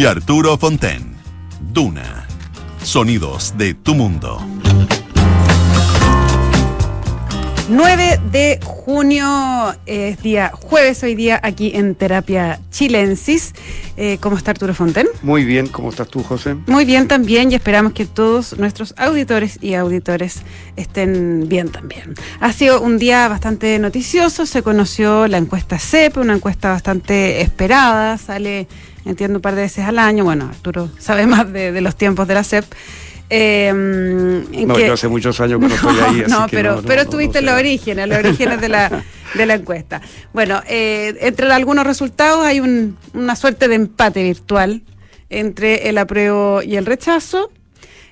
y Arturo Fonten. Duna. Sonidos de tu mundo. 9 de junio es día jueves hoy día aquí en Terapia Chilensis. Eh, ¿Cómo está Arturo Fonten? Muy bien, ¿cómo estás tú, José? Muy bien también y esperamos que todos nuestros auditores y auditores estén bien también. Ha sido un día bastante noticioso, se conoció la encuesta CEP, una encuesta bastante esperada, sale, entiendo, un par de veces al año. Bueno, Arturo sabe más de, de los tiempos de la CEP. Eh, no, yo hace muchos años que no, estoy ahí. no, pero, pero estuviste en los orígenes, los orígenes de la, de la encuesta. Bueno, eh, entre algunos resultados hay un, una suerte de empate virtual entre el apruebo y el rechazo.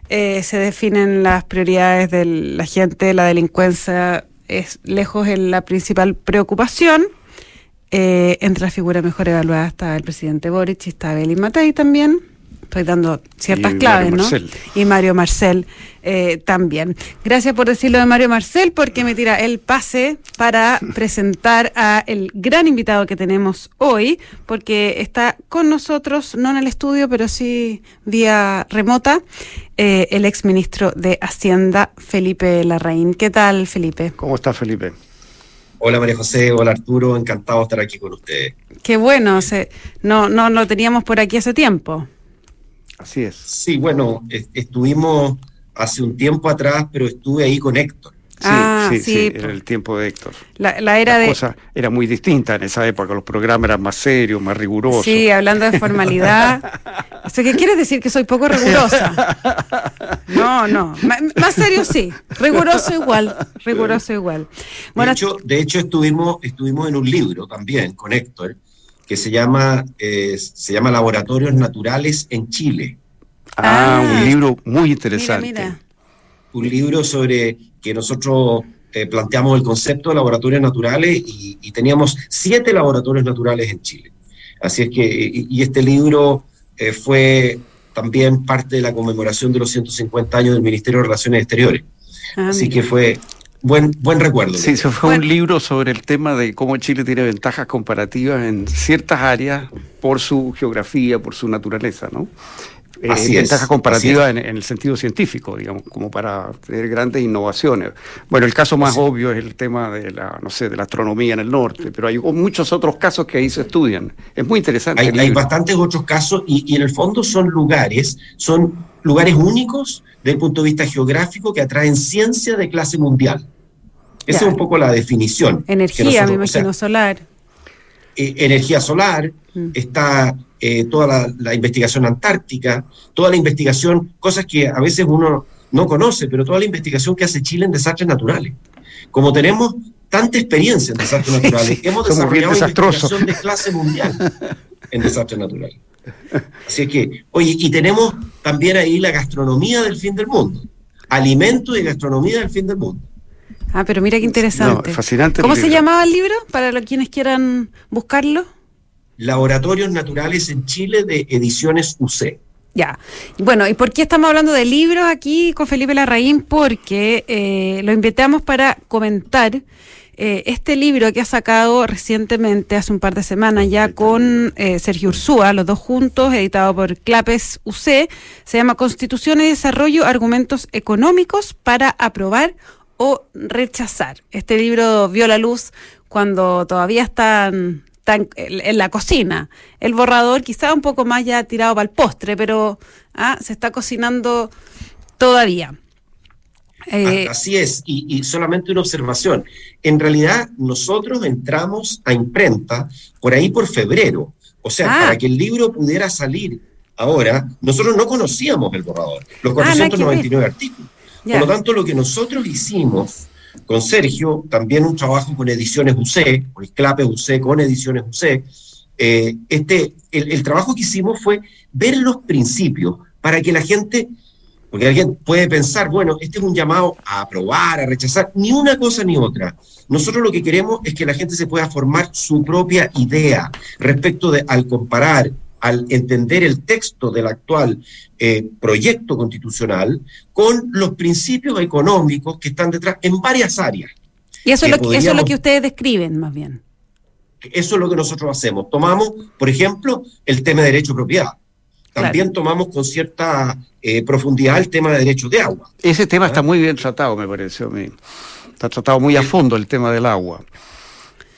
Eh, se definen las prioridades de la gente, la delincuencia es lejos en la principal preocupación. Eh, entre las figuras mejor evaluadas está el presidente Boric y está Belín Matei también estoy dando ciertas claves, ¿no? Y Mario Marcel eh, también. Gracias por decirlo de Mario Marcel, porque me tira el pase para presentar a el gran invitado que tenemos hoy, porque está con nosotros, no en el estudio, pero sí vía remota, eh, el ex ministro de Hacienda, Felipe Larraín. ¿Qué tal, Felipe? ¿Cómo está, Felipe? Hola María José, hola Arturo, encantado de estar aquí con ustedes. Qué bueno, no, no lo teníamos por aquí hace tiempo. Así es. Sí, bueno, estuvimos hace un tiempo atrás, pero estuve ahí con Héctor. Sí, ah, sí, sí, era el tiempo de Héctor. La, era de... cosa era muy distinta en esa época, los programas eran más serios, más rigurosos. Sí, hablando de formalidad. ¿Qué quieres decir? ¿Que soy poco rigurosa? No, no. más serio sí. Riguroso igual. Riguroso igual. Bueno, de hecho, de hecho estuvimos, estuvimos en un libro también con Héctor, que se llama, eh, se llama Laboratorios Naturales en Chile. Ah, un ah. libro muy interesante. Un libro sobre que nosotros eh, planteamos el concepto de laboratorios naturales y, teníamos siete laboratorios naturales en Chile. Así es que, y, este libro eh, fue también parte de la conmemoración de los 150 años del Ministerio de Relaciones Exteriores. Ah, Así que fue, Buen, buen recuerdo. Sí, eso fue un libro sobre el tema de cómo Chile tiene ventajas comparativas en ciertas áreas por su geografía, por su naturaleza, ¿no? Eh, así ventajas comparativas en, el sentido científico, digamos, como para tener grandes innovaciones. Bueno, el caso más obvio es el tema de la, no sé, de la astronomía en el norte, pero hay muchos otros casos que ahí se estudian. Es muy interesante. Hay, hay bastantes otros casos y, y en el fondo son lugares, son lugares únicos desde el punto de vista geográfico que atraen ciencia de clase mundial. Esa es un poco la definición. Energía, me imagino, solar. Eh, energía solar, mm. está eh, toda la, investigación antártica, toda la investigación, cosas que a veces uno no conoce, pero toda la investigación que hace Chile en desastres naturales. Como tenemos tanta experiencia en desastres naturales, hemos desarrollado investigación de clase mundial en desastres naturales. Así es que, oye, y tenemos también ahí la gastronomía del fin del mundo. Alimento y gastronomía del fin del mundo. Ah, pero mira qué interesante. fascinante. ¿Cómo se llamaba el libro para los quienes quieran buscarlo? Laboratorios Naturales en Chile de Ediciones UC. Ya. Bueno, ¿y por qué estamos hablando de libros aquí con Felipe Larraín? Porque eh, lo invitamos para comentar eh, este libro que ha sacado recientemente, hace un par de semanas ya, con eh, Sergio Ursúa, los dos juntos, editado por Clapes UC, se llama Constitución y Desarrollo, Argumentos Económicos para aprobar o rechazar. Este libro vio la luz cuando todavía están, en la cocina. El borrador quizá un poco más ya tirado para el postre, pero ah, se está cocinando todavía. Eh, así es, y, solamente una observación. En realidad, nosotros entramos a imprenta por ahí por febrero. O sea, ah. para que el libro pudiera salir ahora, nosotros no conocíamos el borrador, los 499 ah, artículos. Por lo tanto, lo que nosotros hicimos con Sergio, también un trabajo con Ediciones UC, con el CLAPE UC, con Ediciones UC, eh, este, el trabajo que hicimos fue ver los principios para que la gente porque alguien puede pensar, bueno, este es un llamado a aprobar, a rechazar, ni una cosa ni otra. Nosotros lo que queremos es que la gente se pueda formar su propia idea respecto de, al comparar, al entender el texto del actual eh, proyecto constitucional con los principios económicos que están detrás en varias áreas. Y eso, es lo, que, eso es lo que ustedes describen, más bien. Eso es lo que nosotros hacemos. Tomamos, por ejemplo, el tema de derecho de propiedad también tomamos con cierta eh, profundidad el tema de derechos de agua. Ese tema está ¿Ah? muy bien tratado, me pareció a mí. Está tratado muy a fondo el tema del agua.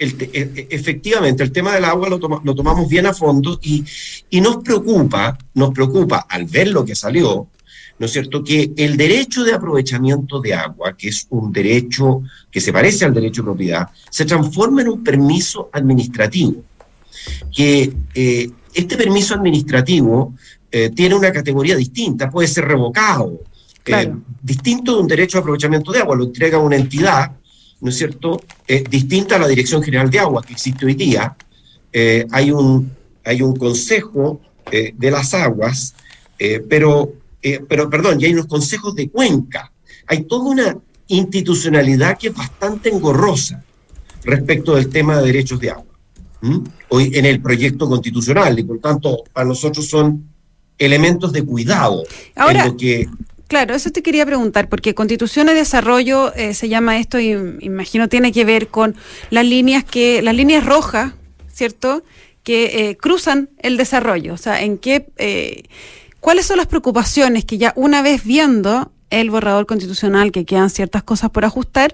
E, e, efectivamente, el tema del agua lo, lo tomamos bien a fondo y, y, nos preocupa, nos preocupa al ver lo que salió, ¿no es cierto?, que el derecho de aprovechamiento de agua, que es un derecho que se parece al derecho de propiedad, se transforma en un permiso administrativo. Que eh, este permiso administrativo eh, tiene una categoría distinta, puede ser revocado, eh, distinto de un derecho de aprovechamiento de agua, lo entrega una entidad ¿no es cierto?, eh, distinta a la Dirección General de Agua que existe hoy día. Eh, hay, un, hay un consejo eh, de las aguas, pero, pero, perdón, y hay unos consejos de cuenca. Hay toda una institucionalidad que es bastante engorrosa respecto del tema de derechos de agua. Hoy en el proyecto constitucional, y por tanto, para nosotros son elementos de cuidado Ahora, en lo que Claro, eso te quería preguntar, porque Constitución de Desarrollo eh, se llama esto y imagino tiene que ver con las líneas que, las líneas rojas, ¿cierto? Que eh, cruzan el desarrollo. O sea, en qué, eh, cuáles son las preocupaciones que ya una vez viendo el borrador constitucional, que quedan ciertas cosas por ajustar,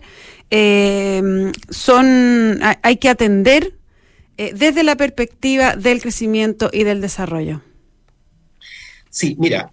son, hay que atender desde la perspectiva del crecimiento y del desarrollo. Sí, mira,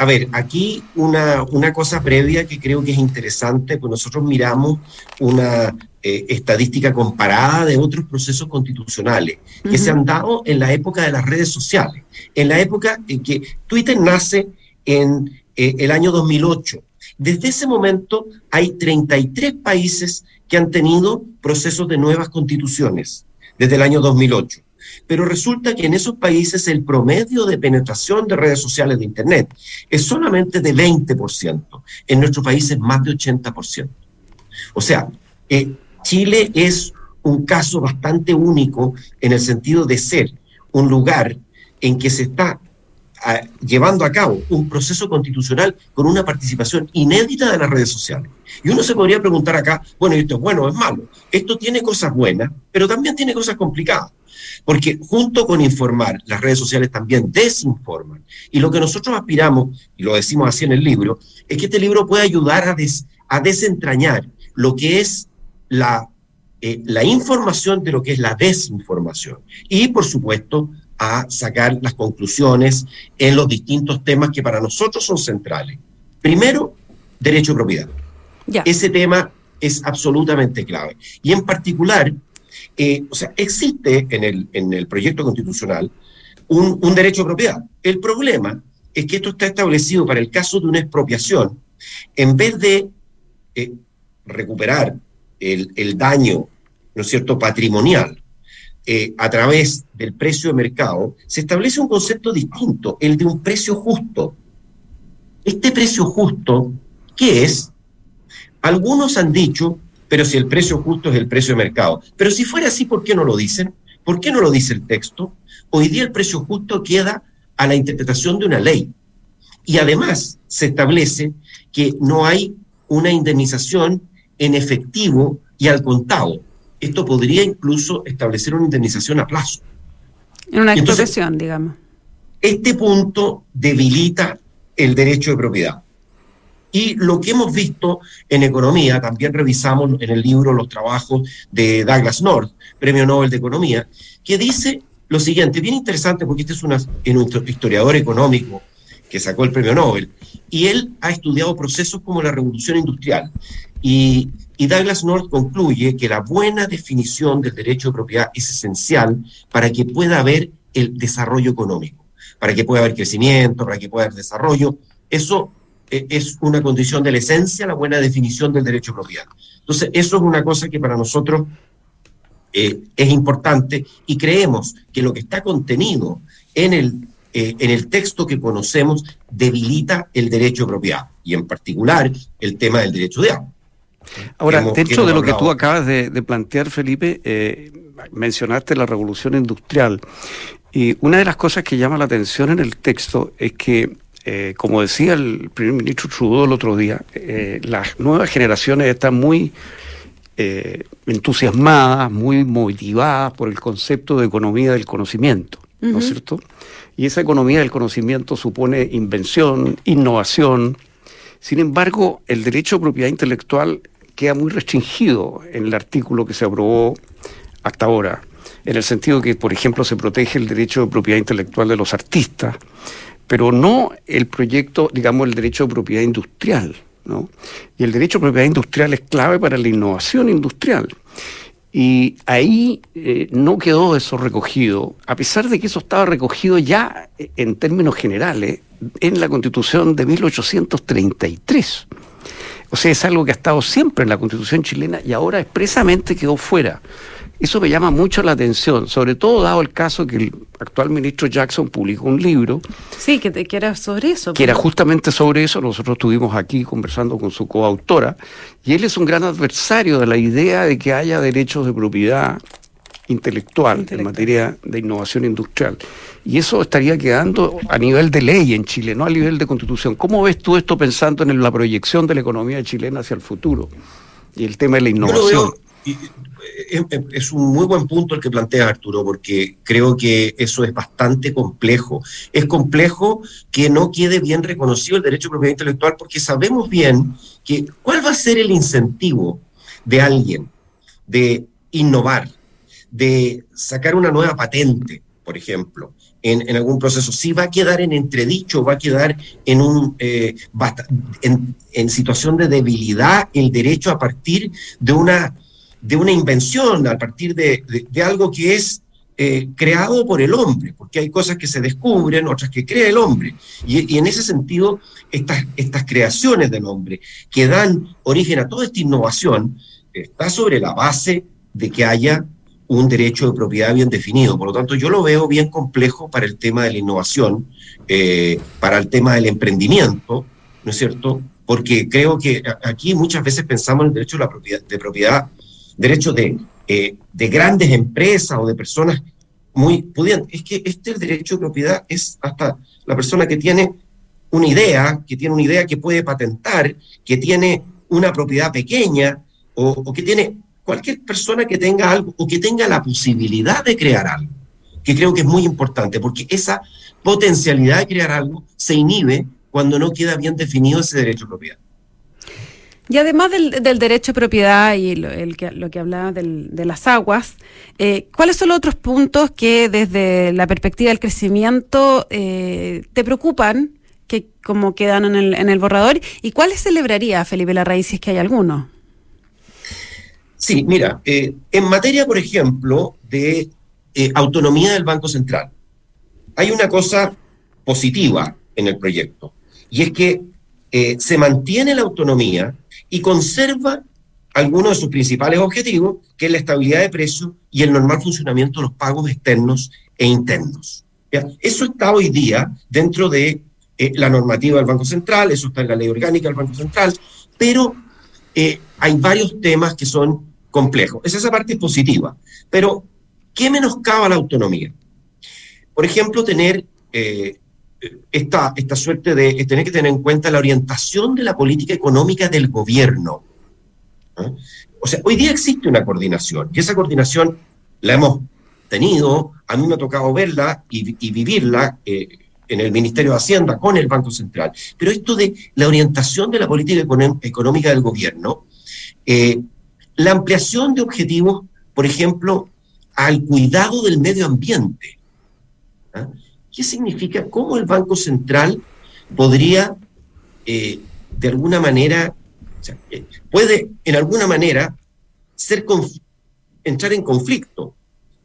a ver, aquí una, una, cosa previa que creo que es interesante, pues nosotros miramos una eh, estadística comparada de otros procesos constitucionales que se han dado en la época de las redes sociales, en la época en que Twitter nace en eh, el año 2008. Desde ese momento hay 33 países que han tenido procesos de nuevas constituciones desde el año 2008 pero resulta que en esos países el promedio de penetración de redes sociales de Internet es solamente de 20%, en nuestro país es más de 80%. O sea, eh, Chile es un caso bastante único en el sentido de ser un lugar en que se está ah, llevando a cabo un proceso constitucional con una participación inédita de las redes sociales. Y uno se podría preguntar acá, bueno, esto es bueno o es malo. Esto tiene cosas buenas, pero también tiene cosas complicadas. Porque junto con informar, las redes sociales también desinforman. Y lo que nosotros aspiramos, y lo decimos así en el libro, es que este libro pueda ayudar a, a desentrañar lo que es la, eh, la información de lo que es la desinformación. Y, por supuesto, a sacar las conclusiones en los distintos temas que para nosotros son centrales. Primero, derecho de propiedad. Ese tema es absolutamente clave. Y en particular, o sea, existe en el, en el proyecto constitucional un, derecho de propiedad. El problema es que esto está establecido para el caso de una expropiación, en vez de eh, recuperar el, daño, ¿no es cierto?, patrimonial eh, a través del precio de mercado, se establece un concepto distinto, el de un precio justo. Este precio justo, ¿qué es? Algunos han dicho pero si el precio justo es el precio de mercado. Pero si fuera así, ¿por qué no lo dicen? ¿Por qué no lo dice el texto? Hoy día el precio justo queda a la interpretación de una ley. Y además se establece que no hay una indemnización en efectivo y al contado. Esto podría incluso establecer una indemnización a plazo. En una expropiación, digamos. Este punto debilita el derecho de propiedad. Y lo que hemos visto en economía, también revisamos en el libro los trabajos de Douglas North, Premio Nobel de Economía, que dice lo siguiente, bien interesante porque este es un historiador económico que sacó el premio Nobel, y él ha estudiado procesos como la revolución industrial. Y, y Douglas North concluye que la buena definición del derecho de propiedad es esencial para que pueda haber el desarrollo económico, para que pueda haber crecimiento, para que pueda haber desarrollo. Eso e, es una condición de la esencia la buena definición del derecho de propiedad. Entonces, eso es una cosa que para nosotros eh, es importante y creemos que lo que está contenido en el, eh, en el texto que conocemos debilita el derecho de propiedad y en particular el tema del derecho de agua. Ahora, dentro de lo que tú acabas de, plantear, Felipe, eh, mencionaste la revolución industrial y una de las cosas que llama la atención en el texto es que eh, como decía el primer ministro Trudeau el otro día, eh, las nuevas generaciones están muy eh, entusiasmadas, muy motivadas por el concepto de economía del conocimiento. ¿no es cierto? Y esa economía del conocimiento supone invención, innovación. Sin embargo, el derecho a propiedad intelectual queda muy restringido en el artículo que se aprobó hasta ahora, en el sentido que, por ejemplo, se protege el derecho de propiedad intelectual de los artistas, pero no el proyecto, digamos, el derecho de propiedad industrial. ¿no? Y el derecho de propiedad industrial es clave para la innovación industrial. Y ahí eh, no quedó eso recogido, a pesar de que eso estaba recogido ya eh, en términos generales en la Constitución de 1833. O sea, es algo que ha estado siempre en la Constitución chilena y ahora expresamente quedó fuera. Eso me llama mucho la atención, sobre todo dado el caso que el actual ministro Jackson publicó un libro. Sí, que, que era sobre eso. Que era pues. justamente sobre eso. Nosotros estuvimos aquí conversando con su coautora y él es un gran adversario de la idea de que haya derechos de propiedad intelectual, en materia de innovación industrial. Y eso estaría quedando a nivel de ley en Chile, no a nivel de constitución. ¿Cómo ves tú esto pensando en la proyección de la economía chilena hacia el futuro y el tema de la innovación? Es un muy buen punto el que plantea Arturo, porque creo que eso es bastante complejo. Es complejo que no quede bien reconocido el derecho a propiedad intelectual, porque sabemos bien que cuál va a ser el incentivo de alguien de innovar, de sacar una nueva patente, por ejemplo, en, algún proceso, si va a quedar en entredicho, va a quedar en, un, eh, en, en situación de debilidad el derecho a partir de una de una invención, a partir de, algo que es eh, creado por el hombre, porque hay cosas que se descubren, otras que crea el hombre. Y, en ese sentido, estas, estas creaciones del hombre que dan origen a toda esta innovación, está sobre la base de que haya un derecho de propiedad bien definido. Por lo tanto, yo lo veo bien complejo para el tema de la innovación, eh, para el tema del emprendimiento, ¿no es cierto? Porque creo que aquí muchas veces pensamos en el derecho de, la propiedad, de propiedad derechos de, eh, de grandes empresas o de personas muy pudientes. Es que este derecho de propiedad es hasta la persona que tiene una idea, que tiene una idea que puede patentar, que tiene una propiedad pequeña o, o que tiene cualquier persona que tenga algo o que tenga la posibilidad de crear algo, que creo que es muy importante, porque esa potencialidad de crear algo se inhibe cuando no queda bien definido ese derecho de propiedad. Y además del, derecho de propiedad y lo, que, lo hablaba de las aguas, eh, ¿cuáles son los otros puntos que desde la perspectiva del crecimiento eh, te preocupan, que como quedan en el, en el borrador? ¿Y cuáles celebraría Felipe Larraín si es que hay alguno? Sí, mira, eh, en materia, por ejemplo, de autonomía del Banco Central, hay una cosa positiva en el proyecto, y es que se mantiene la autonomía y conserva algunos de sus principales objetivos, que es la estabilidad de precios y el normal funcionamiento de los pagos externos e internos. Eso está hoy día dentro de eh, la normativa del Banco Central, eso está en la ley orgánica del Banco Central, pero eh, hay varios temas que son complejos. Esa, parte es positiva, pero ¿qué menoscaba la autonomía? Por ejemplo, tener eh, esta, esta suerte de tener que tener en cuenta la orientación de la política económica del gobierno. ¿ah? O sea, hoy día existe una coordinación y esa coordinación la hemos tenido, a mí me ha tocado verla y, vivirla eh, en el Ministerio de Hacienda con el Banco Central. Pero esto de la orientación de la política económica del gobierno, eh, la ampliación de objetivos, por ejemplo, al cuidado del medio ambiente. ¿Qué significa? ¿Cómo el Banco Central podría, eh, de alguna manera, eh, puede en alguna manera ser entrar en conflicto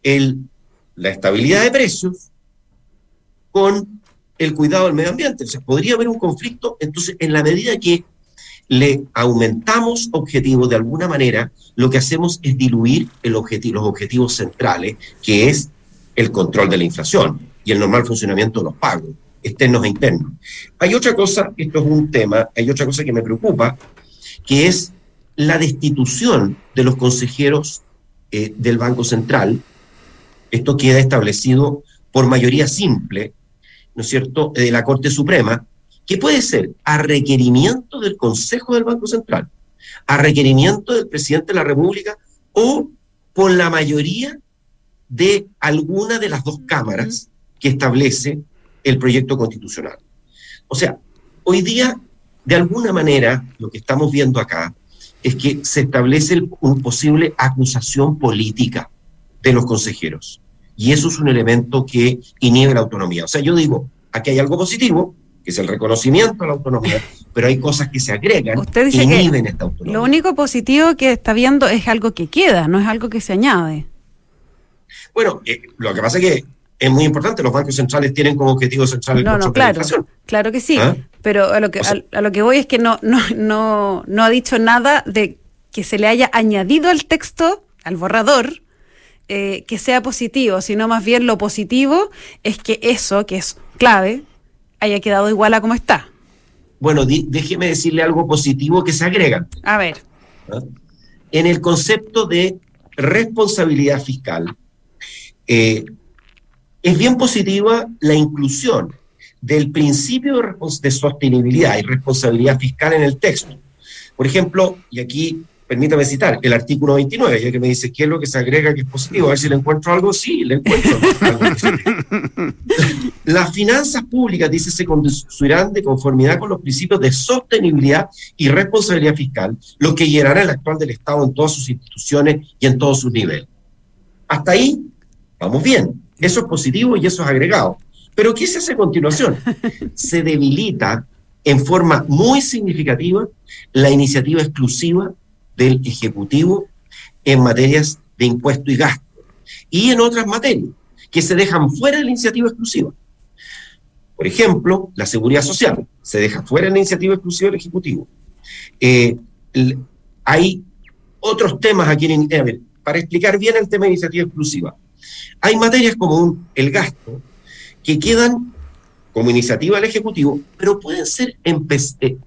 la estabilidad de precios con el cuidado del medio ambiente? O sea, podría haber un conflicto, entonces, en la medida que le aumentamos objetivos de alguna manera, lo que hacemos es diluir los objetivos centrales, que es el control de la inflación y el normal funcionamiento de los pagos, externos e internos. Hay otra cosa, esto es un tema, hay otra cosa que me preocupa, que es la destitución de los consejeros eh, del Banco Central. Esto queda establecido por mayoría simple, ¿no es cierto?, de la Corte Suprema, que puede ser a requerimiento del Consejo del Banco Central, a requerimiento del presidente de la República o por la mayoría de alguna de las dos cámaras que establece el proyecto constitucional. O sea, hoy día, de alguna manera, lo que estamos viendo acá es que se establece una posible acusación política de los consejeros. Y eso es un elemento que inhibe la autonomía. O sea, yo digo, aquí hay algo positivo, que es el reconocimiento a la autonomía, pero hay cosas que se agregan Usted dice inhiben esta autonomía. Lo único positivo que está viendo es algo que queda, no es algo que se añade. Bueno, eh, lo que pasa es que es muy importante, los bancos centrales tienen como objetivo central el no, no, claro, Claro que sí, ¿Ah? pero a lo que, a, lo que voy es que no, no, no, no ha dicho nada de que se le haya añadido al texto, al borrador, eh, que sea positivo, sino más bien lo positivo es que eso, que es clave, haya quedado igual a como está. Bueno, déjeme decirle algo positivo que se agrega. A ver. ¿Ah? En el concepto de responsabilidad fiscal, eh, es bien positiva la inclusión del principio de, sostenibilidad y responsabilidad fiscal en el texto. Por ejemplo, y aquí permítame citar el artículo 29, ya que me dice qué es lo que se agrega que es positivo, a ver si le encuentro algo, sí, le encuentro Las finanzas públicas, dice, se conducirán de conformidad con los principios de sostenibilidad y responsabilidad fiscal, lo que guiará el actual del Estado en todas sus instituciones y en todos sus niveles. Hasta ahí, vamos bien. Eso es positivo y eso es agregado. Pero ¿qué se hace a continuación? Se debilita en forma muy significativa la iniciativa exclusiva del Ejecutivo en materias de impuesto y gasto y en otras materias que se dejan fuera de la iniciativa exclusiva. Por ejemplo, la seguridad social se deja fuera de la iniciativa exclusiva del Ejecutivo. Eh, hay otros temas aquí en para explicar bien el tema de iniciativa exclusiva. Hay materias como el gasto que quedan como iniciativa del Ejecutivo, pero pueden ser, eh,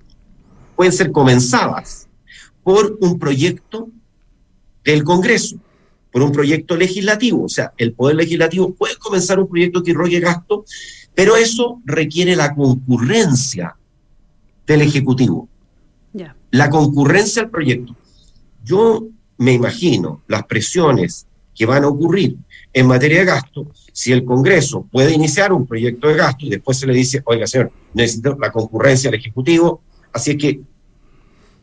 pueden ser comenzadas por un proyecto del Congreso, por un proyecto legislativo. O sea, el Poder Legislativo puede comenzar un proyecto que rogue gasto, pero eso requiere la concurrencia del Ejecutivo. La concurrencia al proyecto. Yo me imagino las presiones que van a ocurrir en materia de gasto, si el Congreso puede iniciar un proyecto de gasto y después se le dice, oiga señor, necesito la concurrencia del Ejecutivo, así es que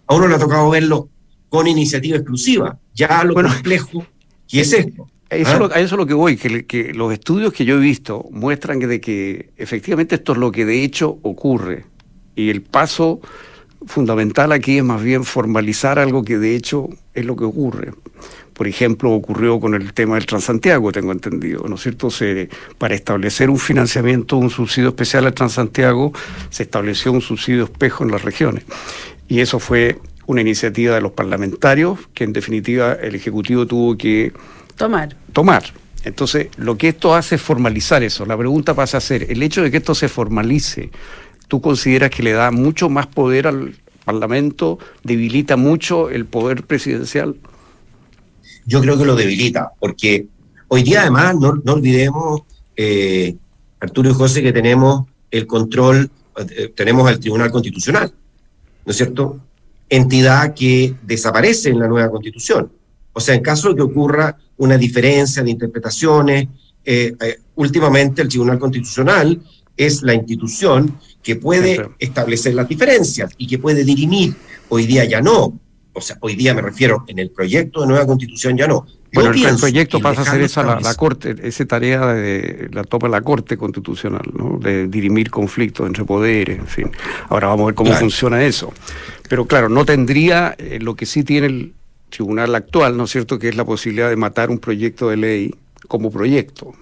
a uno le ha tocado verlo con iniciativa exclusiva, ya lo complejo que es esto. Eso, ¿Ah? eso, es lo que voy, que, que, los estudios que yo he visto muestran de que efectivamente esto es lo que de hecho ocurre. Y el paso fundamental aquí es más bien formalizar algo que de hecho es lo que ocurre por ejemplo, ocurrió con el tema del Transantiago, tengo entendido, ¿no es cierto? Se, para establecer un financiamiento, un subsidio especial al Transantiago, se estableció un subsidio espejo en las regiones. Y eso fue una iniciativa de los parlamentarios que en definitiva el Ejecutivo tuvo que tomar. Tomar. Entonces, lo que esto hace es formalizar eso. La pregunta pasa a ser, el hecho de que esto se formalice, ¿tú consideras que le da mucho más poder al Parlamento, debilita mucho el poder presidencial? Yo creo que lo debilita, porque hoy día además no, no olvidemos, eh, Arturo y José, que tenemos el control, eh, tenemos el Tribunal Constitucional, ¿no es cierto? Entidad que desaparece en la nueva constitución. O sea, en caso de que ocurra una diferencia de interpretaciones, eh, últimamente el Tribunal Constitucional es la institución que puede establecer las diferencias y que puede dirimir. Hoy día ya no o sea, hoy día me refiero, en el proyecto de nueva constitución ya no. bueno, el, proyecto pasa a ser esa la, Corte, esa tarea de, la toma la Corte Constitucional, ¿no? De dirimir conflictos entre poderes, en fin. Ahora vamos a ver cómo funciona eso. Pero claro, no tendría eh, lo que sí tiene el tribunal actual, ¿no es cierto?, que es la posibilidad de matar un proyecto de ley como proyecto.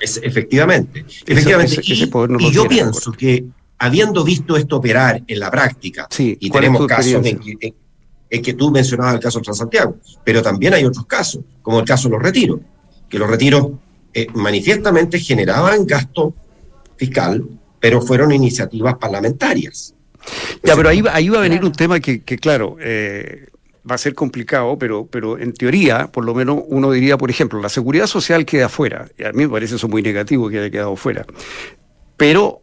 Es, efectivamente. efectivamente. y, yo pienso que habiendo visto esto operar en la práctica, y tenemos casos en que, tú mencionabas el caso de Transantiago, pero también hay otros casos, como el caso de los retiros, que los retiros eh, manifiestamente generaban gasto fiscal, pero fueron iniciativas parlamentarias. Ya, pero ahí, ahí va a venir un tema que, claro, eh, va a ser complicado, pero, pero en teoría, por lo menos uno diría, por ejemplo, la seguridad social queda fuera. Y a mí me parece eso muy negativo que haya quedado fuera. Pero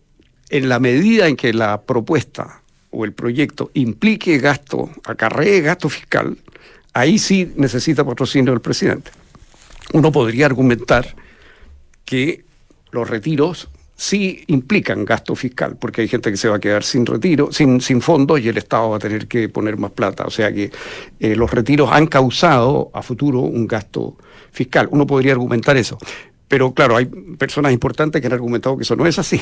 en la medida en que la propuesta o el proyecto implique gasto, acarree gasto fiscal, ahí sí necesita patrocinio del presidente. Uno podría argumentar que los retiros sí implican gasto fiscal, porque hay gente que se va a quedar sin retiro, sin, sin fondos y el Estado va a tener que poner más plata. O sea que eh, los retiros han causado a futuro un gasto fiscal. Uno podría argumentar eso. Pero claro, hay personas importantes que han argumentado que eso no es así.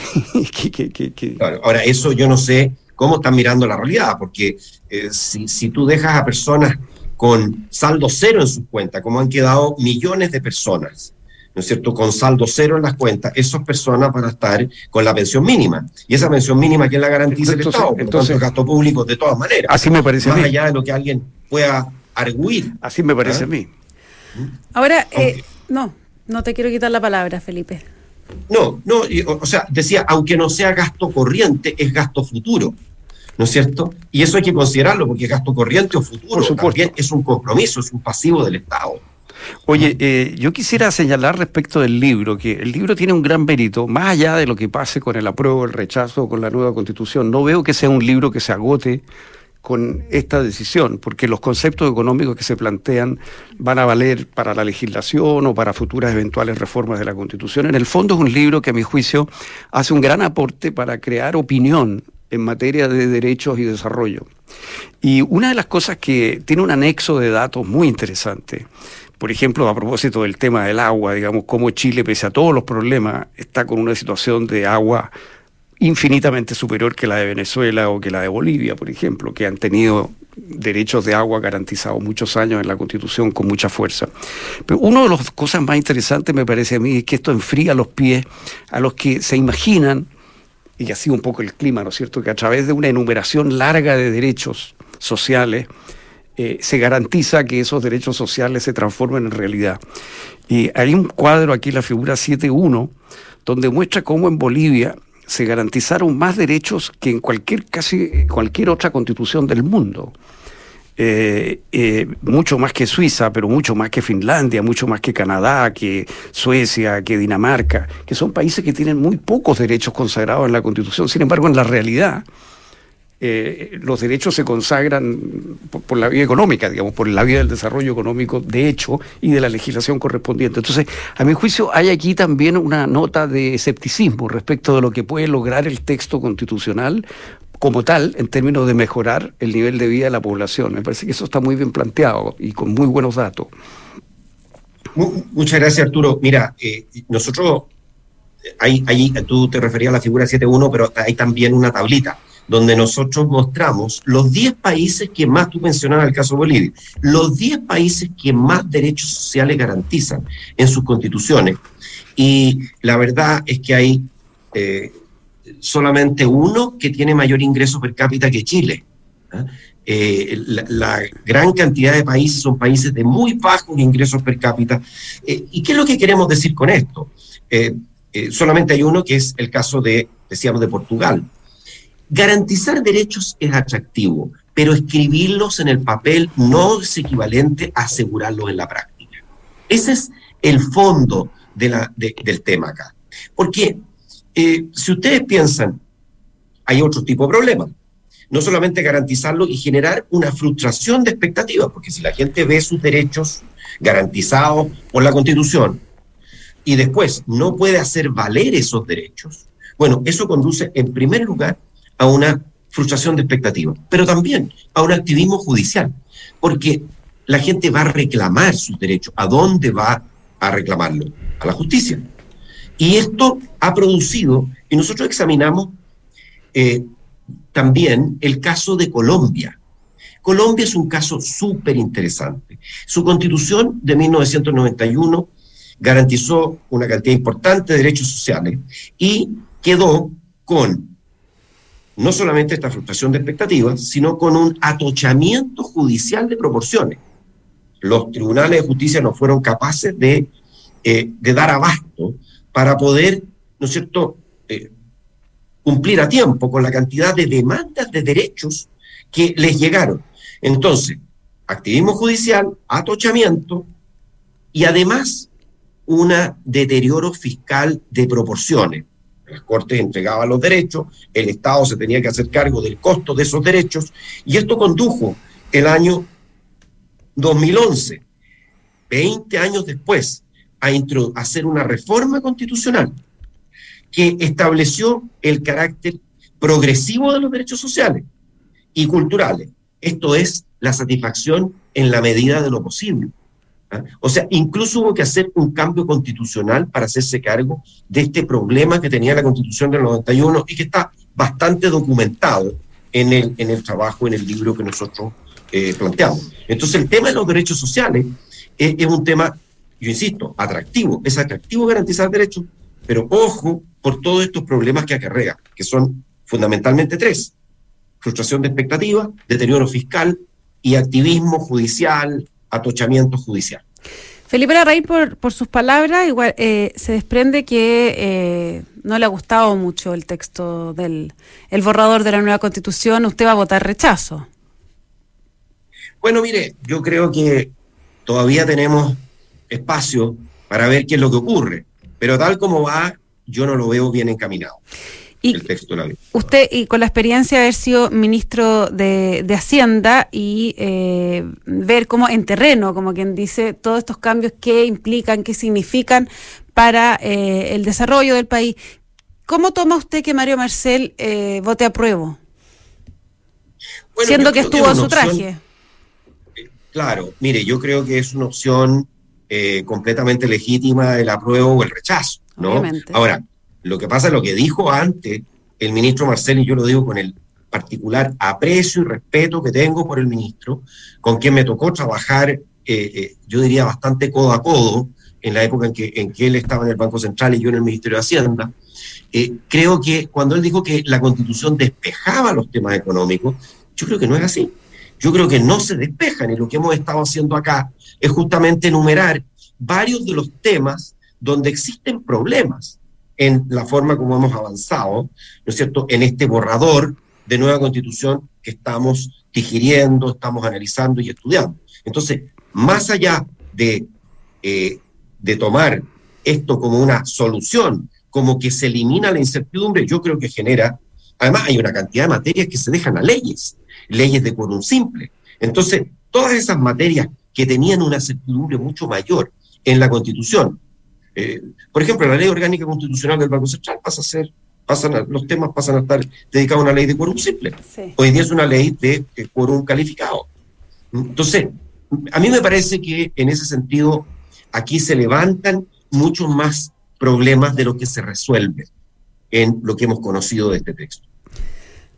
ahora, eso yo no sé cómo están mirando la realidad, porque eh, si, si tú dejas a personas con saldo cero en sus cuentas, como han quedado millones de personas, ¿no es cierto?, con saldo cero en las cuentas, esas personas van a estar con la pensión mínima. Y esa pensión mínima, ¿quién la garantiza el Estado? Por entonces, tanto, gasto público de todas maneras. Así me parece Más a mí. allá de lo que alguien pueda arguir. Así me parece ¿Ah? a mí. Ahora, eh, no, no te quiero quitar la palabra, Felipe. No, no, o sea, decía, aunque no sea gasto corriente, es gasto futuro. ¿no es cierto? Y eso hay que considerarlo porque gasto corriente o futuro también es un compromiso, es un pasivo del Estado. Oye, eh, yo quisiera señalar respecto del libro, que el libro tiene un gran mérito, más allá de lo que pase con el apruebo, el rechazo, con la nueva constitución. No veo que sea un libro que se agote con esta decisión, porque los conceptos económicos que se plantean van a valer para la legislación o para futuras eventuales reformas de la Constitución. En el fondo es un libro que a mi juicio hace un gran aporte para crear opinión en materia de derechos y desarrollo. Y una de las cosas que tiene un anexo de datos muy interesante por ejemplo, a propósito del tema del agua, digamos, cómo Chile, pese a todos los problemas, está con una situación de agua infinitamente superior que la de Venezuela o que la de Bolivia, por ejemplo, que han tenido derechos de agua garantizados muchos años en la Constitución con mucha fuerza. Pero una de las cosas más interesantes me parece a mí es que esto enfría los pies a los que se imaginan, y así un poco el clima, ¿no es cierto?, que a través de una enumeración larga de derechos sociales, eh, se garantiza que esos derechos sociales se transformen en realidad. Y hay un cuadro aquí, la figura 7.1, donde muestra cómo en Bolivia se garantizaron más derechos que en cualquier, casi cualquier otra constitución del mundo. Eh, eh, mucho más que Suiza, pero mucho más que Finlandia, mucho más que Canadá, que Suecia, que Dinamarca, que son países que tienen muy pocos derechos consagrados en la Constitución. Sin embargo, en la realidad, eh, los derechos se consagran por, la vía económica, digamos, por la vía del desarrollo económico de hecho y de la legislación correspondiente. Entonces, a mi juicio, hay aquí también una nota de escepticismo respecto de lo que puede lograr el texto constitucional como tal en términos de mejorar el nivel de vida de la población. Me parece que eso está muy bien planteado y con muy buenos datos. Muchas gracias, Arturo. Mira, eh, nosotros, ahí, ahí tú te referías a la figura 7.1, pero hay también una tablita donde nosotros mostramos los 10 países que más, tú mencionabas el caso de Bolivia, los 10 países que más derechos sociales garantizan en sus constituciones. Y la verdad es que hay eh, solamente uno que tiene mayor ingreso per cápita que Chile. ¿ah? Eh, la, gran cantidad de países son países de muy bajos ingresos per cápita. Eh, ¿Y qué es lo que queremos decir con esto? solamente hay uno que es el caso de, decíamos, de Portugal. Garantizar derechos es atractivo, pero escribirlos en el papel no es equivalente a asegurarlos en la práctica. Ese es el fondo de la, del tema acá. Porque eh, si ustedes piensan, hay otro tipo de problema. No solamente garantizarlo y generar una frustración de expectativas, porque si la gente ve sus derechos garantizados por la Constitución y después no puede hacer valer esos derechos, bueno, eso conduce en primer lugar a una frustración de expectativas, pero también a un activismo judicial, porque la gente va a reclamar sus derechos. ¿A dónde va a reclamarlo? A la justicia. Y esto ha producido, y nosotros examinamos eh, también el caso de Colombia. Colombia es un caso súper interesante. Su constitución de 1991 garantizó una cantidad importante de derechos sociales y quedó con no solamente esta frustración de expectativas, sino con un atochamiento judicial de proporciones. Los tribunales de justicia no fueron capaces de, eh, dar abasto para poder, ¿no es cierto?, eh, cumplir a tiempo con la cantidad de demandas de derechos que les llegaron. Entonces, activismo judicial, atochamiento y además un deterioro fiscal de proporciones las Cortes entregaban los derechos, el Estado se tenía que hacer cargo del costo de esos derechos, y esto condujo el año 2011, 20 años después, a hacer una reforma constitucional que estableció el carácter progresivo de los derechos sociales y culturales. Esto es la satisfacción en la medida de lo posible. ¿Ah? O sea, incluso hubo que hacer un cambio constitucional para hacerse cargo de este problema que tenía la constitución del 91 y que está bastante documentado en el, en el trabajo, en el libro que nosotros eh, planteamos. Entonces, el tema de los derechos sociales es, es un tema, yo insisto, atractivo. Es atractivo garantizar derechos, pero ojo por todos estos problemas que acarrea, que son fundamentalmente tres. Frustración de expectativas, deterioro fiscal y activismo judicial, atochamiento judicial. Felipe Larraín, por, por sus palabras, igual eh, se desprende que eh, no le ha gustado mucho el texto del el borrador de la nueva constitución. Usted va a votar rechazo. Bueno, mire, yo creo que todavía tenemos espacio para ver qué es lo que ocurre, pero tal como va, yo no lo veo bien encaminado. Y el texto de la ley. Usted, y con la experiencia de haber sido ministro de, de Hacienda y eh, ver cómo en terreno, como quien dice, todos estos cambios que implican, qué significan para eh, el desarrollo del país, ¿cómo toma usted que Mario Marcel eh, vote a prueba? Bueno, Siendo que estuvo en su traje. claro, mire, yo creo que es una opción completamente legítima el apruebo o el rechazo, ¿no? Obviamente. Ahora, lo que pasa es lo que dijo antes el ministro Marcel, y yo lo digo con el particular aprecio y respeto que tengo por el ministro, con quien me tocó trabajar, eh, eh, yo diría, bastante codo a codo en la época en que, él estaba en el Banco Central y yo en el Ministerio de Hacienda. Eh, creo que cuando él dijo que la constitución despejaba los temas económicos, yo creo que no es así. Yo creo que no se despejan y lo que hemos estado haciendo acá es justamente enumerar varios de los temas donde existen problemas en la forma como hemos avanzado, ¿no es cierto?, en este borrador de nueva constitución que estamos digiriendo, estamos analizando y estudiando. Entonces, más allá de, eh, de tomar esto como una solución, como que se elimina la incertidumbre, yo creo que genera, además hay una cantidad de materias que se dejan a leyes, leyes de quórum simple. Entonces, todas esas materias que tenían una certidumbre mucho mayor en la constitución, eh, por ejemplo, la ley orgánica constitucional del Banco Central pasa a ser, pasan los temas pasan a estar dedicados a una ley de quórum simple. Hoy día es una ley de, quórum calificado. Entonces, a mí me parece que en ese sentido aquí se levantan muchos más problemas de lo que se resuelve en lo que hemos conocido de este texto.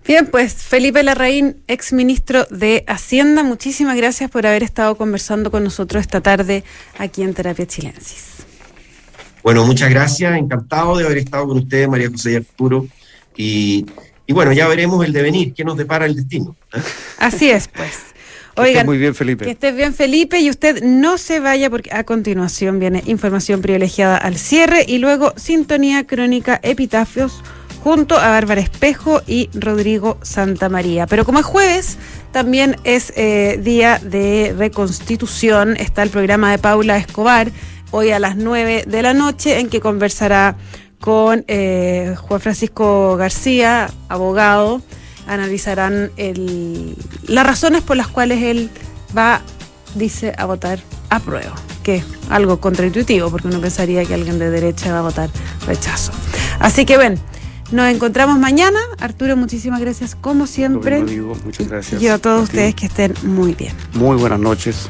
Bien, pues Felipe Larraín, ex ministro de Hacienda, muchísimas gracias por haber estado conversando con nosotros esta tarde aquí en Terapia Chilensis. Bueno, muchas gracias, encantado de haber estado con ustedes, María José y Arturo. Y, bueno, ya veremos el devenir, qué nos depara el destino. ¿eh? Así es, pues. Oigan, muy bien, Felipe. Que estés bien, Felipe, y usted no se vaya porque a continuación viene información privilegiada al cierre y luego sintonía crónica epitafios junto a Bárbara Espejo y Rodrigo Santamaría. Pero como es jueves, también es eh, día de reconstitución. Está el programa de Paula Escobar hoy a las 9 de la noche, en que conversará con eh, Juan Francisco García, abogado. Analizarán el, las razones por las cuales él va, dice, a votar a prueba, que es algo contraintuitivo, porque uno pensaría que alguien de derecha va a votar rechazo. Así que ven, nos encontramos mañana. Arturo, muchísimas gracias como siempre. muchas gracias. Y a todos ustedes que estén muy bien. Muy buenas noches.